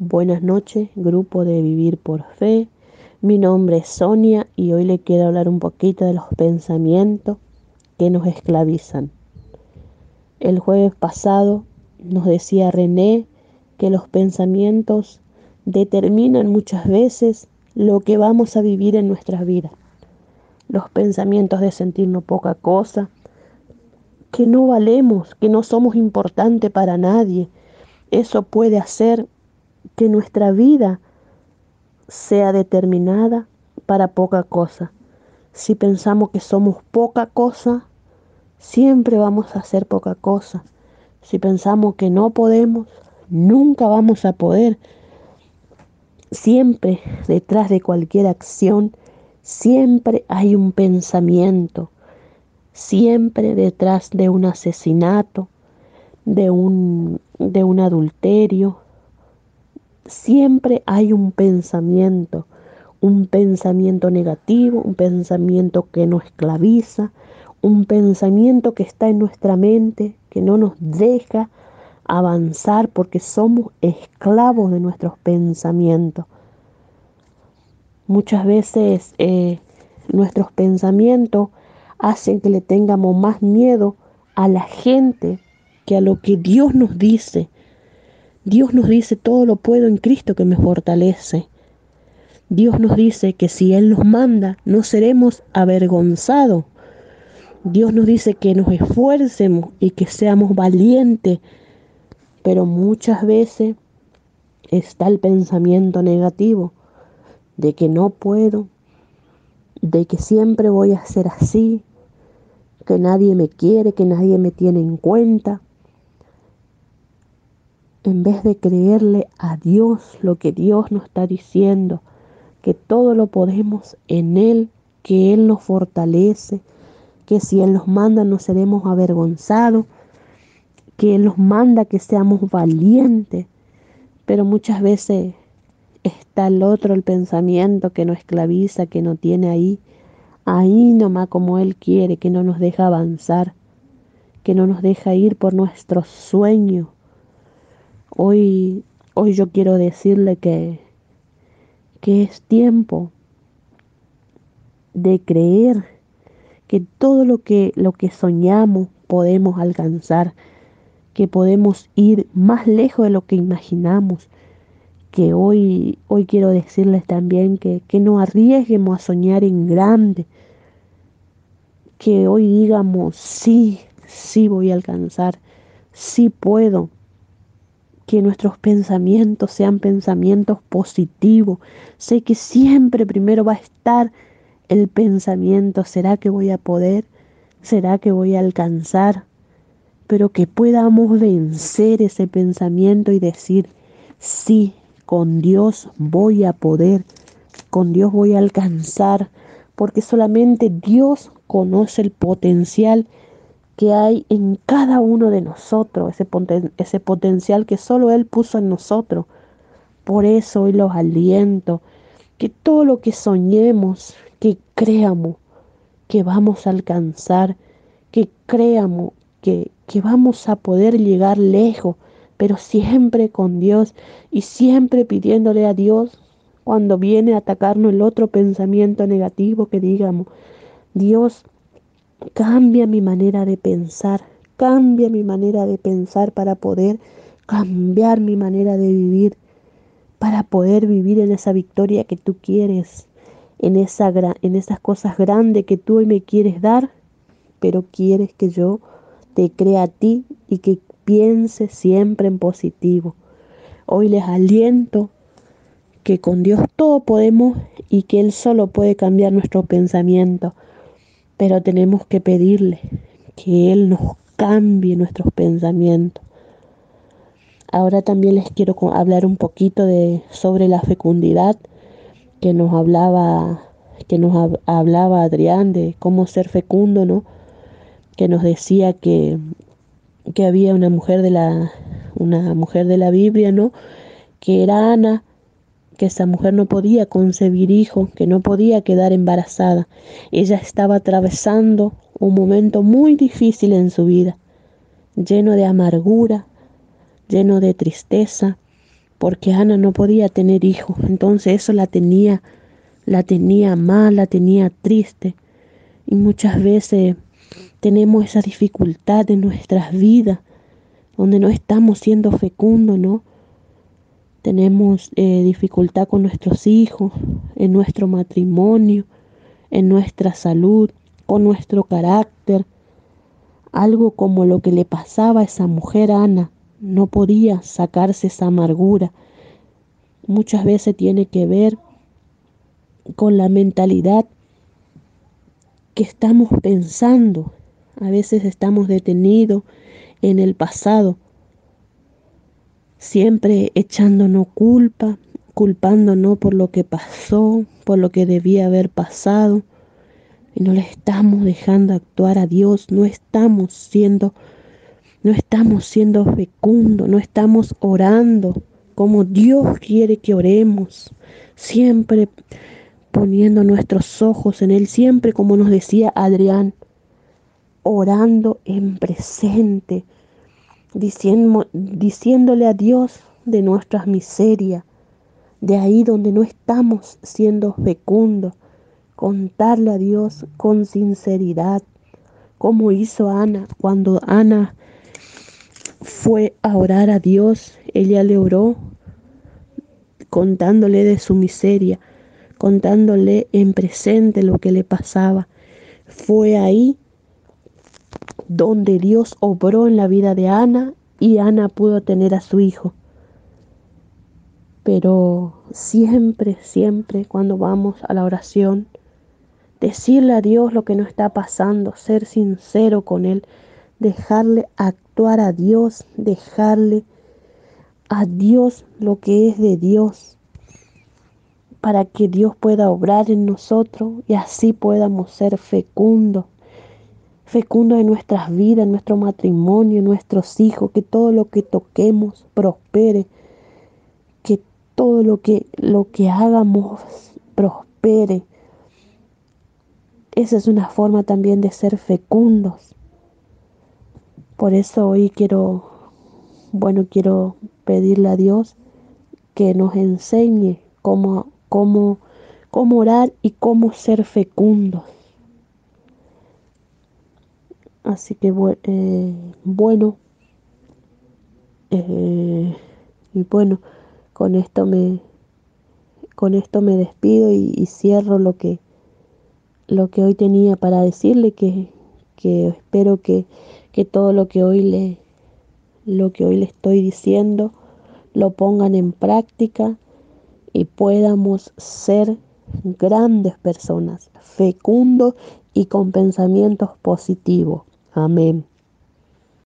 Buenas noches, grupo de Vivir por Fe. Mi nombre es Sonia y hoy le quiero hablar un poquito de los pensamientos que nos esclavizan. El jueves pasado nos decía René que los pensamientos determinan muchas veces lo que vamos a vivir en nuestras vidas. Los pensamientos de sentirnos poca cosa, que no valemos, que no somos importantes para nadie. Eso puede hacer que nuestra vida sea determinada para poca cosa. Si pensamos que somos poca cosa, siempre vamos a hacer poca cosa. Si pensamos que no podemos, nunca vamos a poder. Siempre detrás de cualquier acción, siempre hay un pensamiento. Siempre detrás de un asesinato, de un, de un adulterio, siempre hay un pensamiento, un pensamiento negativo, un pensamiento que nos esclaviza, un pensamiento que está en nuestra mente, que no nos deja avanzar porque somos esclavos de nuestros pensamientos. Muchas veces eh, nuestros pensamientos hacen que le tengamos más miedo a la gente que a lo que Dios nos dice Dios nos dice, todo lo puedo en Cristo que me fortalece. Dios nos dice que si Él nos manda, no seremos avergonzados. Dios nos dice que nos esfuercemos y que seamos valientes, pero muchas veces está el pensamiento negativo de que no puedo, de que siempre voy a ser así, que nadie me quiere, que nadie me tiene en cuenta en vez de creerle a Dios lo que Dios nos está diciendo, que todo lo podemos en Él, que Él nos fortalece, que si Él nos manda no seremos avergonzados, que Él nos manda que seamos valientes, pero muchas veces está el otro, el pensamiento que nos esclaviza, que no tiene ahí, ahí nomás como Él quiere, que no nos deja avanzar, que no nos deja ir por nuestros sueños Hoy, hoy yo quiero decirle que, que es tiempo de creer que todo lo que, lo que soñamos podemos alcanzar, que podemos ir más lejos de lo que imaginamos, que hoy, hoy quiero decirles también que, que no arriesguemos a soñar en grande, que hoy digamos, sí, sí voy a alcanzar, sí puedo, que nuestros pensamientos sean pensamientos positivos. Sé que siempre primero va a estar el pensamiento, ¿será que voy a poder? ¿Será que voy a alcanzar? Pero que podamos vencer ese pensamiento y decir, sí, con Dios voy a poder, con Dios voy a alcanzar, porque solamente Dios conoce el potencial que hay en cada uno de nosotros, ese, ese potencial que solo Él puso en nosotros. Por eso hoy los aliento, que todo lo que soñemos, que creamos que vamos a alcanzar, que creamos que, que vamos a poder llegar lejos, pero siempre con Dios y siempre pidiéndole a Dios cuando viene a atacarnos el otro pensamiento negativo que digamos, Dios, Cambia mi manera de pensar, cambia mi manera de pensar para poder cambiar mi manera de vivir, para poder vivir en esa victoria que tú quieres, en, esa, en esas cosas grandes que tú hoy me quieres dar, pero quieres que yo te crea a ti y que piense siempre en positivo. Hoy les aliento que con Dios todo podemos y que Él solo puede cambiar nuestro pensamiento pero tenemos que pedirle que Él nos cambie nuestros pensamientos. Ahora también les quiero hablar un poquito de sobre la fecundidad que nos hablaba que nos hablaba Adrián de cómo ser fecundo, ¿no? Que nos decía que, que había una mujer de la una mujer de la Biblia, ¿no? Que era Ana, que esa mujer no podía concebir hijo, que no podía quedar embarazada. Ella estaba atravesando un momento muy difícil en su vida, lleno de amargura, lleno de tristeza, porque Ana no podía tener hijos, entonces eso la tenía, la tenía mal, la tenía triste. Y muchas veces tenemos esa dificultad en nuestras vidas, donde no estamos siendo fecundos, ¿no? Tenemos eh, dificultad con nuestros hijos, en nuestro matrimonio, en nuestra salud, con nuestro carácter. Algo como lo que le pasaba a esa mujer Ana, no podía sacarse esa amargura. Muchas veces tiene que ver con la mentalidad que estamos pensando. A veces estamos detenidos en el pasado, siempre echándonos culpa, culpándonos por lo que pasó, por lo que debía haber pasado. Y no le estamos dejando actuar a Dios, no estamos siendo no estamos siendo fecundos, no estamos orando como Dios quiere que oremos, siempre poniendo nuestros ojos en Él, siempre como nos decía Adrián, orando en presente, diciendo, diciéndole a Dios de nuestras miserias, de ahí donde no estamos siendo fecundos, contarle a Dios con sinceridad, como hizo Ana cuando Ana fue a orar a Dios, ella le oró contándole de su miseria, contándole en presente lo que le pasaba. Fue ahí donde Dios obró en la vida de Ana y Ana pudo tener a su hijo. Pero siempre, siempre cuando vamos a la oración, decirle a Dios lo que nos está pasando, ser sincero con Él, dejarle actuar a Dios, dejarle a Dios lo que es de Dios, para que Dios pueda obrar en nosotros y así podamos ser fecundos, fecundos en nuestras vidas, en nuestro matrimonio, en nuestros hijos, que todo lo que toquemos prospere, que todo lo que, lo que hagamos prospere. Esa es una forma también de ser fecundos. Por eso hoy quiero, bueno, quiero pedirle a Dios que nos enseñe cómo, cómo, cómo orar y cómo ser fecundos. Así que eh, bueno, eh, y bueno, con esto me, con esto me despido y, cierro lo que, lo que hoy tenía para decirle que, que espero que que todo lo que hoy le lo que hoy le estoy diciendo lo pongan en práctica y podamos ser grandes personas, fecundos y con pensamientos positivos. Amen.